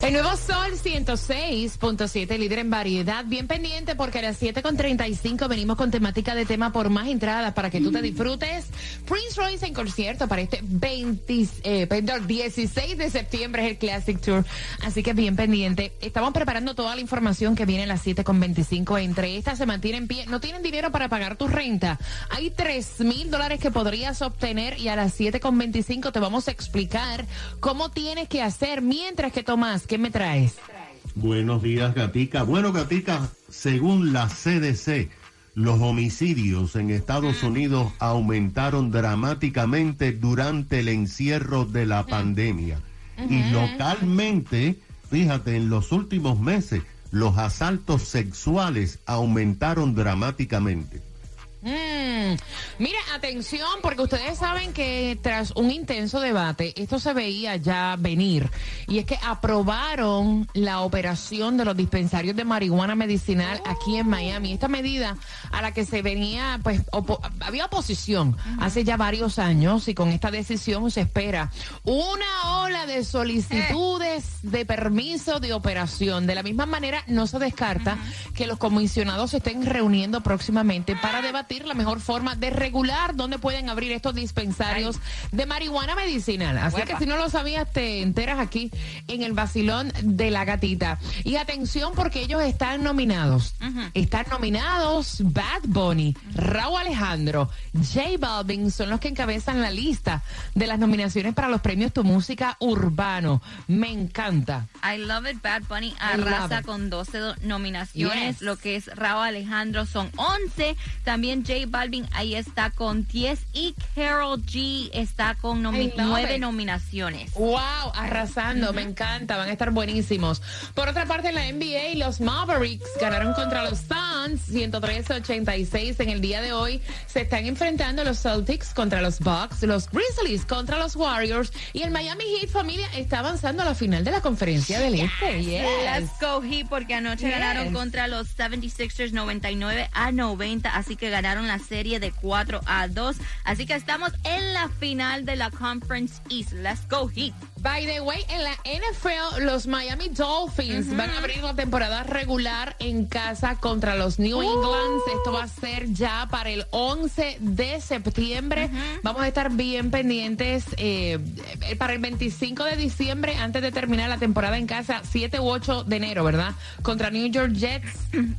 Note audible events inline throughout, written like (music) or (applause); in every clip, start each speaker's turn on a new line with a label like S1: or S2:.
S1: El nuevo Sol 106.7, líder en variedad. Bien pendiente porque a las 7.35 venimos con temática de tema por más entradas para que tú te disfrutes. Prince Royce en concierto para este 20, eh, perdón, 16 de septiembre es el Classic Tour. Así que bien pendiente. Estamos preparando toda la información que viene a las 7.25. Entre estas se mantienen pie. No tienen dinero para pagar tu renta. Hay 3 mil dólares que podrías obtener y a las 7.25 te vamos a explicar cómo tienes que hacer mientras que tomas ¿Qué me traes?
S2: Buenos días, Gatica. Bueno, Gatica, según la CDC, los homicidios en Estados Unidos aumentaron dramáticamente durante el encierro de la pandemia. Y localmente, fíjate, en los últimos meses, los asaltos sexuales aumentaron dramáticamente.
S1: Mm. Mira, atención, porque ustedes saben que tras un intenso debate, esto se veía ya venir, y es que aprobaron la operación de los dispensarios de marihuana medicinal aquí en Miami. Esta medida a la que se venía, pues, había oposición hace ya varios años, y con esta decisión se espera una ola de solicitudes de permiso de operación. De la misma manera, no se descarta que los comisionados se estén reuniendo próximamente para debatir la mejor forma de regular dónde pueden abrir estos dispensarios de marihuana medicinal. Así que si no lo sabías, te enteras aquí en el vacilón de la gatita. Y atención porque ellos están nominados. Están nominados Bad Bunny, Raúl Alejandro, J Balvin, son los que encabezan la lista de las nominaciones para los premios Tu Música Urbano. Me encanta.
S3: I love it. Bad Bunny arrasa con 12 nominaciones. Lo que es Raúl Alejandro son 11. También J Balvin ahí está con 10 y Carol G está con nueve nominaciones.
S1: Wow, arrasando, me encanta, van a estar buenísimos. Por otra parte, en la NBA, los Mavericks ganaron contra los Suns 103-86 en el día de hoy. Se están enfrentando los Celtics contra los Bucks, los Grizzlies contra los Warriors y el Miami Heat familia está avanzando a la final de la conferencia del Este.
S3: Let's go Heat porque anoche ganaron contra los 76ers 99 a 90, así que ganaron la serie de 4 a 2. Así que estamos en la final de la Conference East. Let's go Heat.
S1: By the way, en la NFL, los Miami Dolphins van a abrir la temporada regular en casa contra los New England. Esto va a ser ya para el 11 de septiembre. Vamos a estar bien pendientes eh, para el 25 de diciembre, antes de terminar la temporada en casa, 7 u 8 de enero, ¿verdad? Contra New York Jets.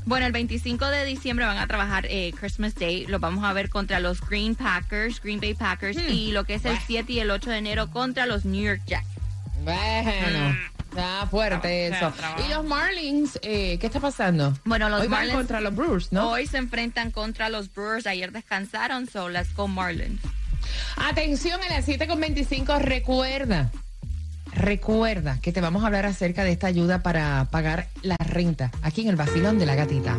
S3: Bueno, el 25 de diciembre van a trabajar eh, Christmas Day. Lo vamos a ver contra los Green Packers, Green Bay Packers. Hmm. Y lo que es el 7 y el 8 de enero contra los New York Jets.
S1: Bueno. Está fuerte eso. Y los Marlins, eh, ¿qué está pasando?
S3: Bueno, los
S1: hoy
S3: Marlins
S1: van contra los Brewers, ¿no?
S3: Hoy se enfrentan contra los Brewers. Ayer descansaron, so let's go Marlins.
S1: Atención, a las 7.25, recuerda, recuerda que te vamos a hablar acerca de esta ayuda para pagar la renta aquí en el vacilón de la gatita.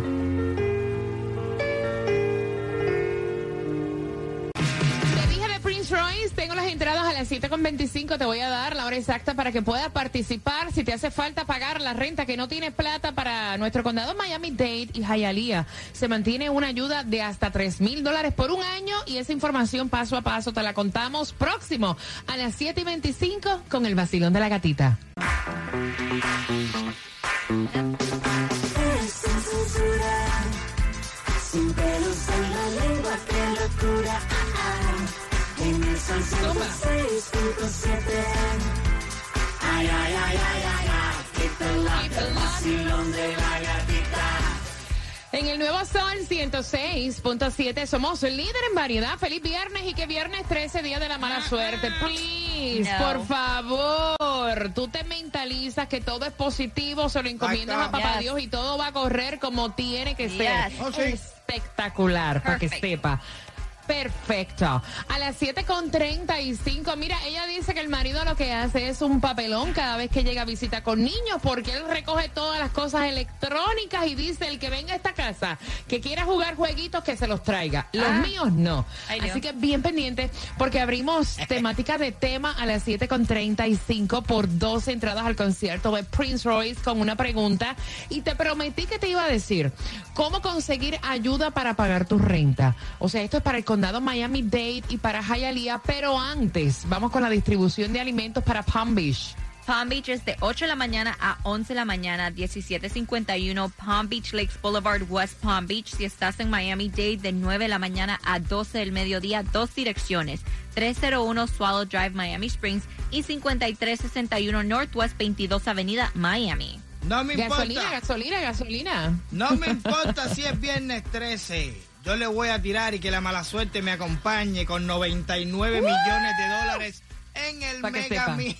S1: tengo las entradas las 7.25. Te voy a dar la hora exacta para que puedas participar. Si te hace falta pagar la renta que no tienes plata para nuestro condado Miami-Dade y Hialeah, se mantiene una ayuda de hasta 3 mil dólares por un año y esa información paso a paso te la contamos próximo a las 7.25 con el vacilón de la gatita. Ay, ay, ay, ay, ay, En el nuevo Sol 106.7 somos líder en variedad. Feliz viernes y que viernes 13, día de la mala suerte. Please, por favor, tú te mentalizas que todo es positivo, se lo encomiendas a papá Dios y todo va a correr como tiene que ser. Espectacular, para que sepa. Perfecto. A las 7.35, mira, ella dice que el marido lo que hace es un papelón cada vez que llega a visita con niños, porque él recoge todas las cosas electrónicas y dice el que venga a esta casa, que quiera jugar jueguitos, que se los traiga. Los
S3: Ah.
S1: míos no.
S3: Ay,
S1: Así
S3: Dios.
S1: que bien pendiente, porque abrimos (laughs) temática de tema a las 7.35 por dos entradas al concierto de Prince Royce con una pregunta. Y te prometí que te iba a decir cómo conseguir ayuda para pagar tu renta. O sea, esto es para el condado Miami-Dade y para Hialeah, pero antes vamos con la distribución de alimentos para Palm Beach.
S3: Palm Beach es de 8 de la mañana a 11 de la mañana, 1751 Palm Beach Lakes Boulevard, West Palm Beach. Si estás en Miami-Dade, de 9 de la mañana a 12 del mediodía, dos direcciones. 301 Swallow Drive, Miami Springs y 5361 Northwest 22 Avenida, Miami.
S4: No me
S1: Gasolina,
S4: importa.
S1: gasolina, gasolina.
S4: No me (laughs) importa si es viernes 13. Yo le voy a tirar y que la mala suerte me acompañe con 99 millones de dólares en el
S1: Pa' que
S4: Mega
S1: sepa.
S4: Mi.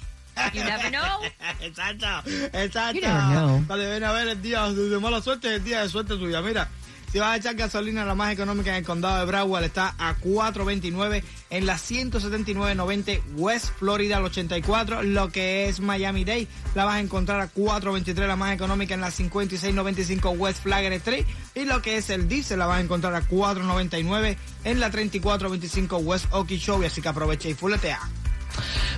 S3: You never know. (laughs)
S4: Exacto, exacto.
S1: You never know.
S4: Cuando viene a ver el día de mala suerte, es el día de suerte tuya. Mira, si vas a echar gasolina, la más económica en el condado de Broward está a 4.29 en la 179.90 West Florida al 84, lo que es Miami Dade. La vas a encontrar a 4.23, la más económica en la 56.95 West Flagler Street. Y lo que es el diésel, la vas a encontrar a 4.99 en la 34.25 West Okeechobee. Así que aprovecha y fuletea.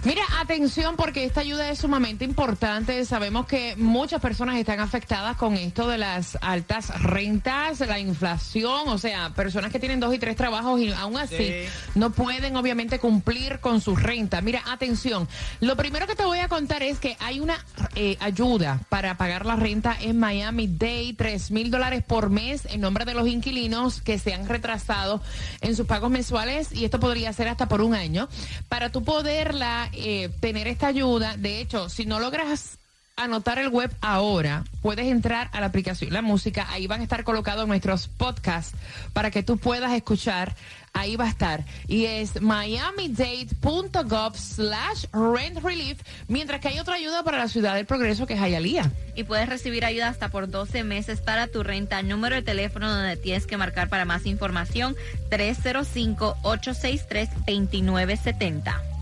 S1: Mira, atención porque esta ayuda es sumamente importante. Sabemos que muchas personas están afectadas con esto de las altas rentas, la inflación, o sea, personas que tienen dos y tres trabajos y aún así
S4: Sí.
S1: no pueden obviamente cumplir con su renta. Mira, atención, lo primero que te voy a contar es que hay una eh, ayuda para pagar la renta en Miami Day, tres mil dólares por mes en nombre de los inquilinos que se han retrasado en sus pagos mensuales y esto podría ser hasta por un año. Para tú poderla eh, tener esta ayuda, de hecho, si no logras anotar el web ahora, puedes entrar a la aplicación La Música, ahí van a estar colocados nuestros podcasts para que tú puedas escuchar, ahí va a estar. Y es miamidade.gov slash rent relief, mientras que hay otra ayuda para la ciudad del progreso que es Hialeah.
S3: Y puedes recibir ayuda hasta por 12 meses para tu renta. Número de teléfono donde tienes que marcar para más información, 305-863-2970.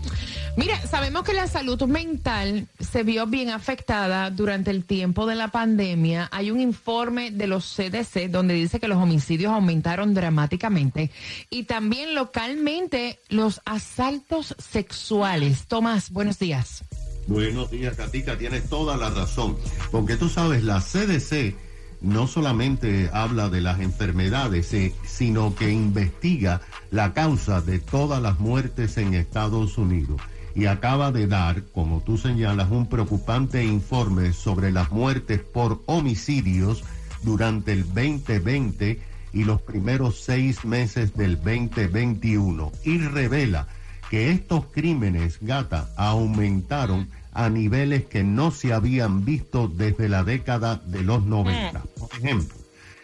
S1: Mira, sabemos que la salud mental se vio bien afectada durante el tiempo de la pandemia. Hay un informe de los CDC donde dice que los homicidios aumentaron dramáticamente y también localmente los asaltos sexuales. Tomás, buenos días.
S2: Buenos días, Katica, tienes toda la razón. Porque tú sabes, la CDC no solamente habla de las enfermedades, eh, sino que investiga la causa de todas las muertes en Estados Unidos. Y acaba de dar, como tú señalas, un preocupante informe sobre las muertes por homicidios durante el 2020 y los primeros seis meses del 2021. Y revela que estos crímenes, gata, aumentaron a niveles que no se habían visto desde la década de los 90. Por ejemplo,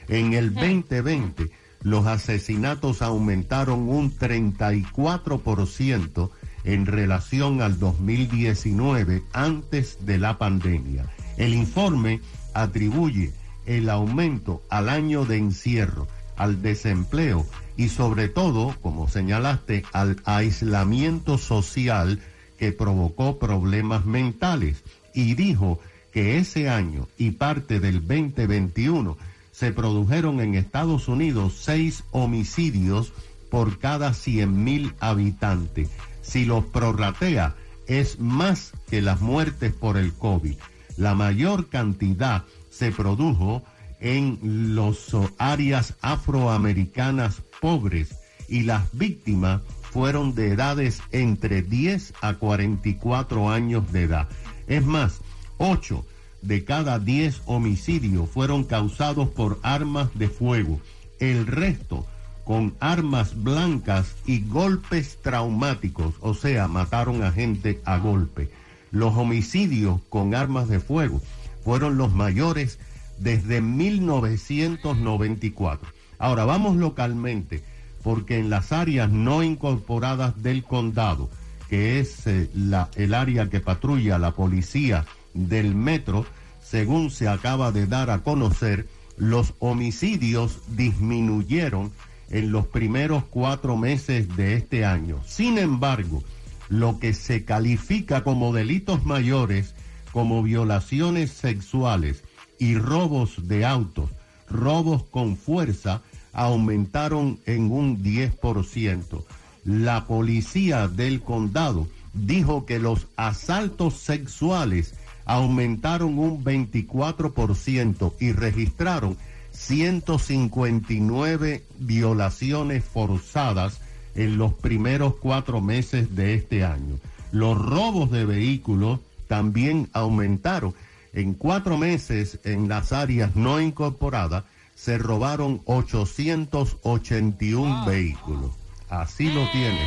S2: en el 2020 los asesinatos aumentaron un 34% en relación al 2019 antes de la pandemia. El informe atribuye el aumento al año de encierro, al desempleo y sobre todo, como señalaste, al aislamiento social que provocó problemas mentales y dijo que ese año y parte del 2021 se produjeron en Estados Unidos seis homicidios por cada 100 mil habitantes. Si los prorratea, es más que las muertes por el COVID. La mayor cantidad se produjo en las áreas afroamericanas pobres y las víctimas fueron de edades entre 10 a 44 años de edad. Es más, 8 de cada 10 homicidios fueron causados por armas de fuego. El resto con armas blancas y golpes traumáticos, o sea, mataron a gente a golpe. Los homicidios con armas de fuego fueron los mayores desde 1994. Ahora vamos localmente, porque en las áreas no incorporadas del condado, que es eh, la, el área que patrulla la policía del metro, según se acaba de dar a conocer, los homicidios disminuyeron en los primeros cuatro meses de este año. Sin embargo, lo que se califica como delitos mayores, como violaciones sexuales y robos de autos, robos con fuerza, aumentaron en un 10%. La policía del condado dijo que los asaltos sexuales aumentaron un 24% y registraron 159 violaciones forzadas en los primeros cuatro meses de este año. Los robos de vehículos también aumentaron. En cuatro meses en las áreas no incorporadas se robaron 881 vehículos. Así lo tiene,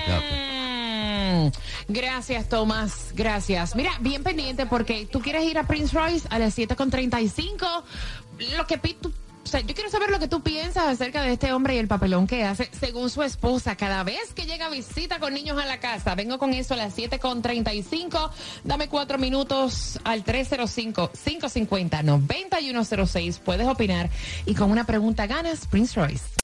S1: Mm, Gracias, Tomás. Gracias. Mira, bien pendiente porque tú quieres ir a Prince Royce a las 7.35. Lo que tú- o sea, yo quiero saber lo que tú piensas acerca de este hombre y el papelón que hace según su esposa cada vez que llega visita con niños a la casa. Vengo con eso a las 7.35. Dame cuatro minutos al 305-550-9106. Puedes opinar y con una pregunta ganas Prince Royce.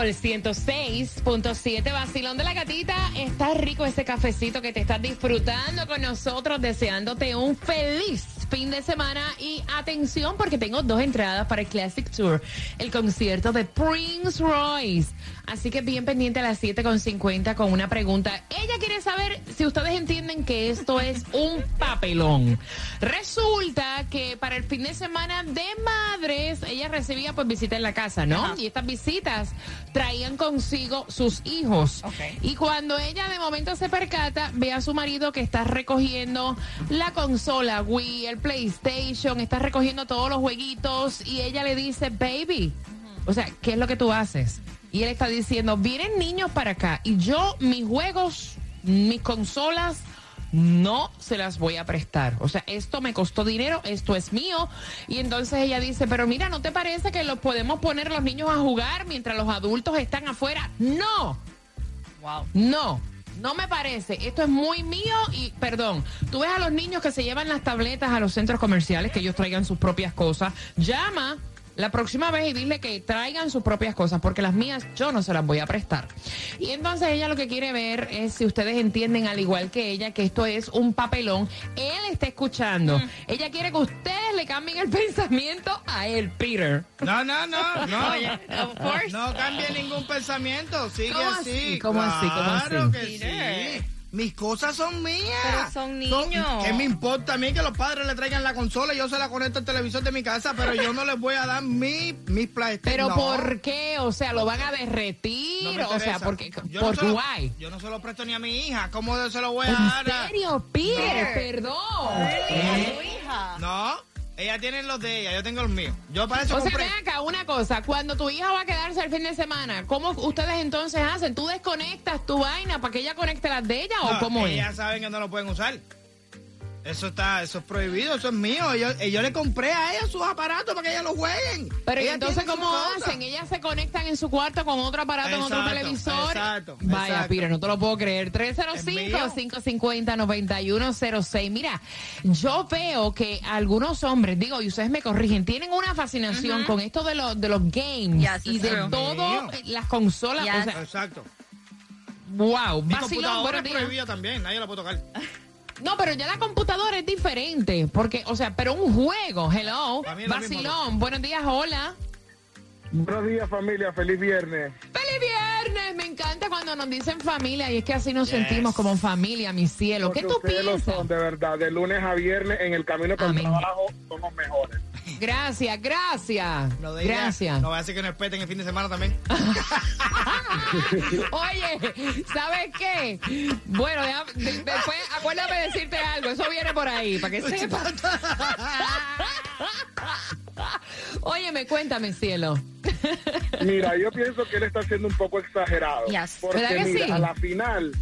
S1: Sol 106.7 Vacilón de la Gatita, está rico ese cafecito que te estás disfrutando con nosotros, deseándote un feliz fin de semana y atención porque tengo dos entradas para el Classic Tour, el concierto de Prince Royce. Así que bien pendiente a las 7.50 con una pregunta. Ella quiere saber si ustedes entienden que esto es un papelón. Resulta que para el fin de semana de madres, ella recibía pues visita en la casa, ¿no?
S3: Ajá.
S1: Y estas visitas traían consigo sus hijos.
S3: Ok.
S1: Y cuando ella de momento se percata, ve a su marido que está recogiendo la consola Wii, el PlayStation, está recogiendo todos los jueguitos y ella le dice, baby, o sea, ¿qué es lo que tú haces? Y él está diciendo, vienen niños para acá y yo mis juegos, mis consolas, no se las voy a prestar. O sea, esto me costó dinero, esto es mío. Y entonces ella dice, pero mira, ¿no te parece que los podemos poner a los niños a jugar mientras los adultos están afuera? No,
S3: Wow.
S1: no. No me parece, esto es muy mío y perdón, tú ves a los niños que se llevan las tabletas a los centros comerciales, que ellos traigan sus propias cosas, llama la próxima vez y dile que traigan sus propias cosas, porque las mías yo no se las voy a prestar. Y entonces ella lo que quiere ver es si ustedes entienden al igual que ella que esto es un papelón, él está escuchando, ella quiere que ustedes le cambien el (laughs) pensamiento a él, Peter.
S4: No, no, no, no. (laughs)
S3: Oye, of course.
S4: No cambie ningún pensamiento, sigue
S1: ¿Cómo
S4: así.
S1: así? ¿Cómo así? ¿Cómo
S4: Claro
S1: así?
S4: que
S3: Peter.
S4: sí. Mis cosas son mías.
S3: Pero son niños.
S4: ¿Qué me importa a mí que los padres le traigan la consola? Yo se la conecto al televisor de mi casa, pero yo no les voy a dar mi, mis PlayStation.
S1: Pero
S4: no.
S1: ¿por qué? O sea, ¿lo van a derretir?
S4: No
S1: o sea, porque,
S4: Yo
S1: por
S4: no se lo-
S1: guay.
S4: Yo no se lo presto ni a mi hija. ¿Cómo se lo voy a
S1: ¿En
S4: dar? a-
S1: serio, Peter? Perdón.
S3: ¿A tu hija?
S4: No, ella tiene los de ella, yo tengo los míos. Yo para eso
S1: O sea, ven acá, una cosa, cuando tu hija va a quedarse el fin de semana, ¿cómo ustedes entonces hacen? ¿Tú desconectas tu vaina para que ella conecte las de ella o
S4: No,
S1: cómo
S4: ellas
S1: es?
S4: saben que no lo pueden usar. Eso está, eso es prohibido, eso es mío. Yo, eh, yo le compré a ellas sus aparatos para que ellas lo jueguen.
S1: Pero ¿y entonces ¿cómo hacen? Ellas se conectan en su cuarto con otro aparato, en otro
S4: Exacto,
S1: televisor.
S4: exacto,
S1: Vaya,
S4: exacto.
S1: Peter, no te lo puedo creer.
S4: mío.
S1: 305-550-9106. Mira, yo veo que algunos hombres, digo, y ustedes me corrigen, tienen una fascinación con esto de, los de los games
S3: Yes,
S1: y de
S4: Mío.
S1: eh, las consolas.
S3: Yes.
S1: O sea,
S4: Exacto.
S1: wow,
S4: Mi
S1: vacilón,
S4: computadora es prohibida también, nadie la puede tocar.
S1: No, pero ya la computadora es diferente, porque, o sea, pero un juego, hello, vacilón, buenos días, hola.
S5: Buenos días familia, feliz viernes.
S1: ¡Feliz viernes! Me encanta cuando nos dicen familia y es que así nos
S4: Yes.
S1: sentimos como familia, mi cielo. ¿Qué tú
S5: ustedes lo
S1: piensas?
S5: son, de verdad, de lunes a viernes en el camino para el
S1: Amén.
S5: trabajo somos mejores.
S1: Gracias, gracias.
S4: Lo de ella,
S1: Gracias.
S4: No voy a decir que no respeten el fin de semana también. (laughs)
S1: Oye, ¿sabes qué? Bueno, deja- de- después acuérdame de decirte algo. Eso viene por ahí, para que sepas. Óyeme, cuéntame, cielo.
S5: Mira, yo pienso que él está siendo un poco exagerado.
S3: Yes.
S5: Porque
S1: ¿Verdad que
S5: mira,
S1: sí?
S5: a la final,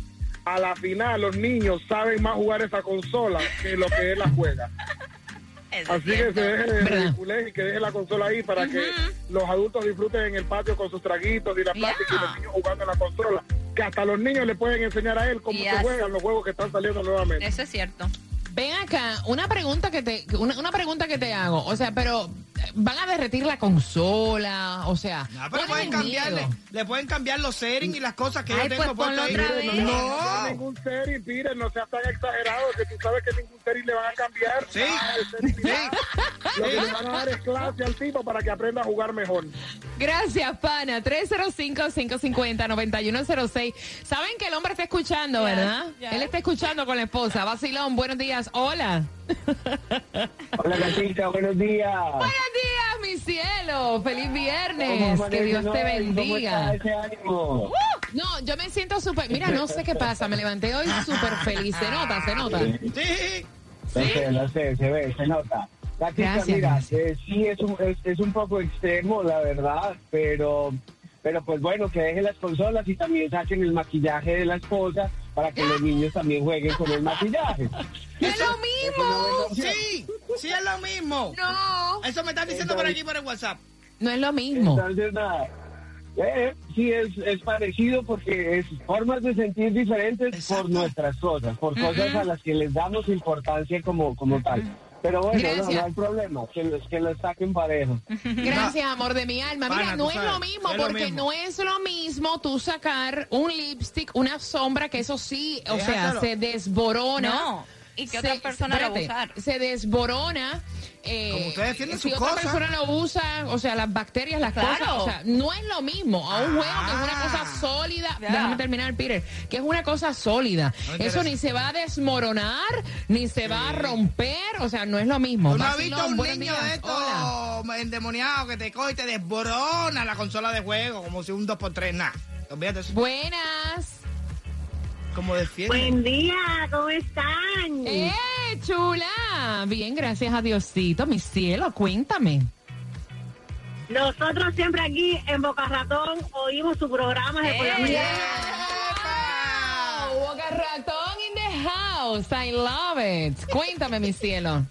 S5: a la final los niños saben más jugar esa consola que lo que él la juega.
S3: Eso
S5: Así
S3: es
S5: que se
S3: cierto.
S5: deje de y que deje la consola ahí para que los adultos disfruten en el patio con sus traguitos y la plática y los niños jugando en la consola. Que hasta los niños le pueden enseñar a él cómo
S3: Yes.
S5: se juegan los juegos que están saliendo nuevamente.
S3: Eso es cierto.
S1: Ven acá, una pregunta que te una, una pregunta que te hago, o sea, pero van a derretir la consola, o sea,
S4: No, pero
S1: ¿cuál es
S4: pueden
S1: el
S4: cambiarle,
S1: miedo?
S4: le pueden cambiar los settings y las cosas que
S3: Ay,
S4: yo
S3: pues
S4: tengo
S3: ponlo
S4: ahí.
S3: vez.
S5: No
S4: No.
S5: ningún serie, Peter, no seas tan exagerado que tú sabes que ningún serie le van a cambiar.
S4: Sí.
S5: nada de seriedad. Lo que le van a dar es clase al tipo para que aprenda a jugar mejor.
S1: Gracias, pana. 305-550-9106. Saben que el hombre está escuchando,
S3: Yes,
S1: ¿verdad?
S3: yes.
S1: Él está escuchando con la esposa. Vacilón, buenos días. Hola.
S6: Hola, Gatita, buenos días.
S1: Buenos días, mi cielo. Feliz
S6: ¿Cómo
S1: viernes. Que Dios te bendiga.
S6: está ese ánimo?
S1: No, yo me siento súper. Mira, no sé qué pasa. Me levanté hoy súper feliz. Se nota, se nota.
S4: Sí.
S6: No sé, no sé, se ve, se nota. Gatita,
S1: Gracias,
S6: mira,
S1: gracias.
S6: eh, sí es un, es, es un poco extremo, la verdad, pero, pero pues bueno, que dejen las consolas y también saquen el maquillaje de la esposa para que los niños también jueguen con el maquillaje. (laughs)
S1: ¡Es lo mismo!
S4: Sí, sí es lo mismo.
S1: No.
S4: Eso me están diciendo por aquí por el WhatsApp.
S1: No es lo mismo.
S6: Entonces, nada. Eh, sí, es, es parecido porque es formas de sentir diferentes
S4: Exacto.
S6: por nuestras cosas, por cosas a las que les damos importancia como, como tal. Pero bueno, no, no hay problema, que los, que los saquen parejo. (laughs)
S1: Gracias, amor de mi alma. Mira,
S4: Pana,
S1: no es
S4: sabes,
S1: lo mismo,
S4: es lo
S1: porque
S4: mismo.
S1: no es lo mismo tú sacar un lipstick, una sombra, que eso sí, o sea, se desborona.
S3: No. Y que otra persona lo va a usar.
S1: Se desborona. Eh,
S4: Como ustedes tienen
S1: si
S4: sus
S1: otra
S4: cosas.
S1: persona lo usa, o sea, las bacterias, las
S3: Claro.
S1: cosas, o sea, no es lo mismo a un juego que es una
S4: Ah.
S1: cosa sólida.
S3: Ya.
S1: Déjame terminar, Peter, que es una cosa sólida.
S4: No
S1: Eso ni se va a desmoronar, ni se va a romper, o sea, no es lo mismo.
S4: ¿Tú no has visto a un niño
S1: días.
S4: de
S1: Hola.
S4: estos endemoniados que te coge y te desborona la consola de juego como si un 2x3, nada.
S1: Buenas.
S4: Como defiende.
S7: Buen día, ¿cómo están?
S1: ¡Eh, chula! Bien, gracias a Diosito, mi cielo, cuéntame.
S7: Nosotros siempre aquí en Boca Ratón oímos su programa de por la mañana.
S1: ¡Wow! Boca Ratón in the house. I love it. Cuéntame, mi cielo.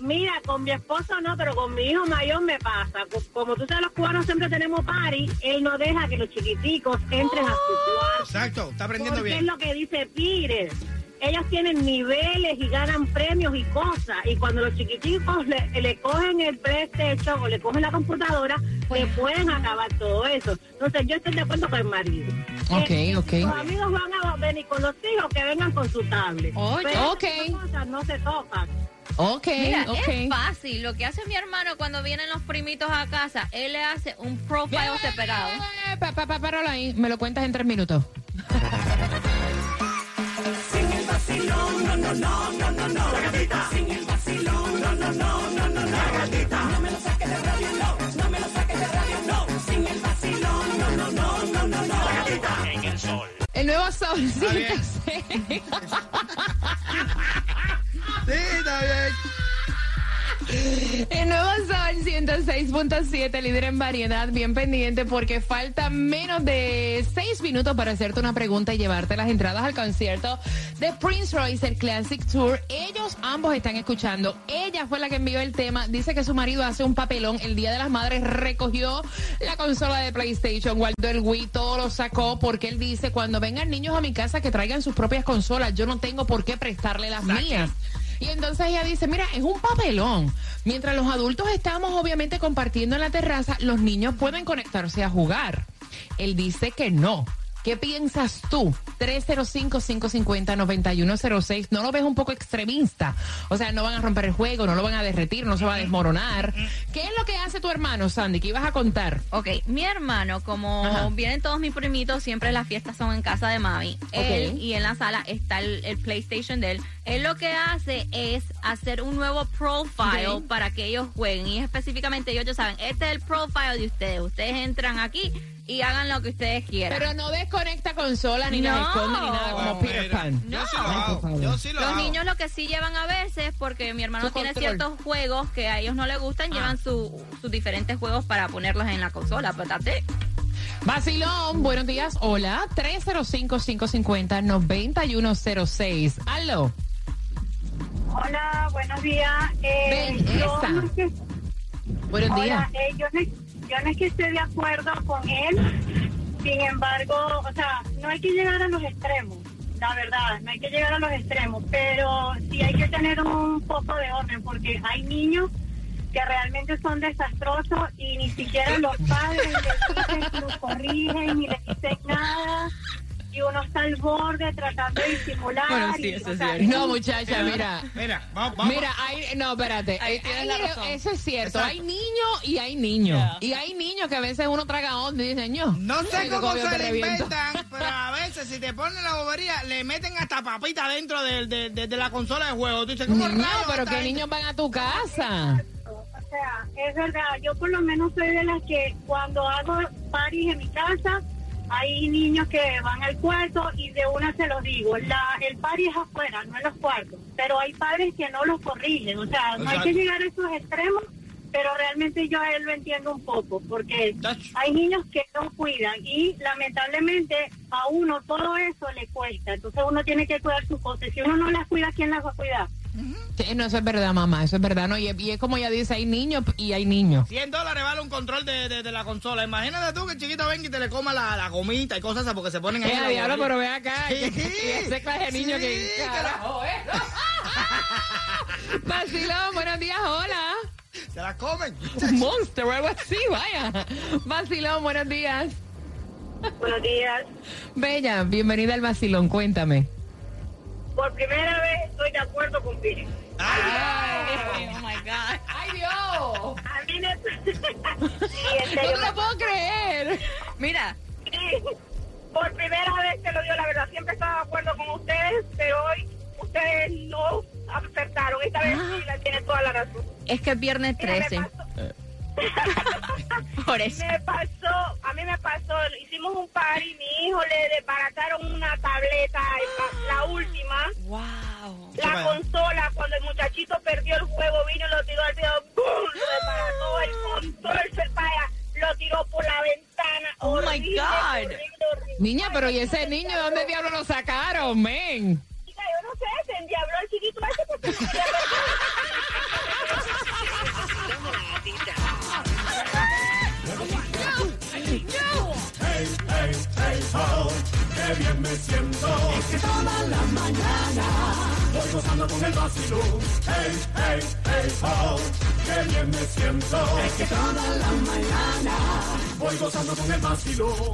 S7: Mira, con mi esposo no, pero con mi hijo mayor me pasa. Co- Como tú sabes, los cubanos siempre tenemos party, él no deja que los chiquiticos entren a su cuarto.
S4: Exacto, está aprendiendo
S7: Porque es
S4: bien.
S7: lo que dice Pires. Ellos tienen niveles y ganan premios y cosas. Y cuando los chiquiticos le, le cogen el PlayStation o le cogen la computadora, le pueden acabar todo eso. Entonces, yo estoy de acuerdo con el marido.
S1: Ok,
S7: Eh,
S1: ok.
S7: Los amigos van a venir con los hijos que vengan con su tablet.
S3: Oye.
S7: Pero
S1: Ok.
S7: esas cosas no se tocan.
S1: Ok,
S3: Mira,
S1: ok.
S3: es fácil. Lo que hace mi hermano cuando vienen los primitos a casa, él le hace un profile separado.
S1: Pa, pa, pa, páralo ahí. Me lo cuentas en tres minutos. (laughs) El nuevo sol.
S4: bien.
S1: 106.
S4: Sí, está bien. (laughs)
S1: El nuevo Sol 106.7, líder en variedad, bien pendiente porque falta menos de seis minutos para hacerte una pregunta y llevarte las entradas al concierto de Prince Royce, el Classic Tour. Ellos ambos están escuchando. Ella fue la que envió el tema. Dice que su marido hace un papelón. El Día de las Madres recogió la consola de PlayStation, guardó el Wii, todo lo sacó porque él dice, cuando vengan niños a mi casa que traigan sus propias consolas, yo no tengo por qué prestarle las mías. Y entonces ella dice, mira, es un papelón. Mientras los adultos estamos obviamente compartiendo en la terraza, los niños pueden conectarse a jugar. Él dice que no. ¿Qué piensas tú? 305-550-9106. ¿No lo ves un poco extremista? O sea, no van a romper el juego, no lo van a derretir, no se va a desmoronar. ¿Qué es lo que hace tu hermano, Sandy? ¿Qué ibas a contar?
S3: Ok, mi hermano, como
S1: Ajá.
S3: vienen todos mis primitos, siempre las fiestas son en casa de mami. Él y en la sala está el, el PlayStation de él. Él lo que hace es hacer un nuevo profile para que ellos jueguen. Y específicamente ellos ya saben, este es el profile de ustedes. Ustedes entran aquí y hagan lo que ustedes quieran.
S1: Pero no desconecta consola ni las
S3: No.
S1: esconde ni nada como
S4: Bueno,
S1: Peter
S4: mira,
S1: Pan.
S4: Yo sí lo hago.
S1: favor.
S4: Yo sí lo
S3: Los
S4: hago.
S3: niños lo que sí llevan a veces, porque mi hermano
S1: Su
S3: tiene
S1: control.
S3: ciertos juegos que a ellos no les gustan,
S1: Ah.
S3: llevan su- sus diferentes juegos para ponerlos en la consola. That's it.
S1: Vacilón, buenos días. Hola, 305-550-9106. Aló.
S7: Hola, buenos días. Eh,
S1: Belleza.
S7: yo no
S1: Buenos días.
S7: Hola, eh, yo, no, yo no es que esté de acuerdo con él, sin embargo, o sea, no hay que llegar a los extremos, la verdad, no hay que llegar a los extremos, pero sí hay que tener un poco de orden, porque hay niños que realmente son desastrosos y ni siquiera los padres les dicen, los corrigen, ni les dicen nada. Y uno está al borde tratando de disimular.
S3: Bueno, sí,
S7: y,
S3: eso es cierto.
S1: No, muchacha, mira. (laughs)
S4: Mira, vamos, vamos.
S1: Mira, hay, no, espérate.
S3: Ahí
S1: Eh,
S3: tienes
S1: hay-
S3: la razón.
S1: Eso es cierto.
S4: Exacto.
S1: Hay niños y hay niños.
S3: Yeah.
S1: Y hay niños que a veces uno traga onda y dicen, yo.
S4: No sé cómo se le
S1: reviento".
S4: inventan, (laughs) pero a veces si te ponen la bobería, le meten hasta papita dentro de, de- de- de la consola de juego. Tú dices, ¿cómo
S1: No, pero
S4: esta
S1: ¿qué
S4: gente?
S1: niños van a tu casa?
S7: O sea, es verdad, yo por lo menos soy de las que cuando hago parties en mi casa, hay niños que van al cuarto y de una se los digo, la, el party es afuera, no en los cuartos, pero hay padres que no los corrigen, o sea, no hay que llegar a esos extremos, pero realmente yo a él lo entiendo un poco, porque hay niños que no cuidan y lamentablemente a uno todo eso le cuesta, entonces uno tiene que cuidar sus cosas, si uno no las cuida, ¿quién las va a cuidar?
S1: Sí, no, eso es verdad, mamá. Eso es verdad. No, y, es- y es como ella dice, hay niños y hay niños.
S4: 100 dólares vale un control de, de- de la consola. Imagínate tú que el chiquito venga y te le coma la, la gomita y cosas esas porque se ponen ahí.
S1: Eh, diablo, pero ve acá.
S4: Sí.
S1: Y ese clase de niño
S4: Sí,
S1: que. Carajo, (laughs) ¿eh? Vacilón, buenos días, hola.
S4: Se la comen.
S1: Un monstruo o algo así, vaya. Vacilón, buenos días.
S7: Buenos días.
S1: Bella, bienvenida al Vacilón, cuéntame.
S7: Por primera vez estoy de acuerdo con Piri.
S3: Ay, oh my God.
S1: ¡Ay, Dios!
S7: A mí me... (laughs) Sí,
S1: No te lo puedo creer.
S3: Mira,
S7: sí. Por primera vez te lo digo la verdad. Siempre estaba de acuerdo con ustedes, pero hoy ustedes no acertaron. Esta vez sí la tiene toda la razón.
S3: es que es viernes
S7: Mira, me
S3: 13.
S7: pasó- (laughs)
S3: Por eso.
S7: Me pasó, a mí me pasó, hicimos un party, mi hijo le desbarataron una tableta, la última,
S3: Wow.
S7: la consola, cuando el muchachito perdió el juego, vino y lo tiró al piso, ¡bum! lo desbarató, el control se para, lo tiró por la ventana.
S3: Oh, my God.
S7: horrible, horrible.
S1: Niña, pero ¿y ese niño de dónde diablo lo sacaron, men?
S7: Yo no sé, se endiabló el chiquito ese porque (laughs) no quería
S8: hey, hey, hey, ho, qué bien me siento. Es que toda la mañana voy gozando con el vacilón. Hey, hey, hey, ho, qué bien me siento. Es que toda la mañana voy gozando con el vacilón.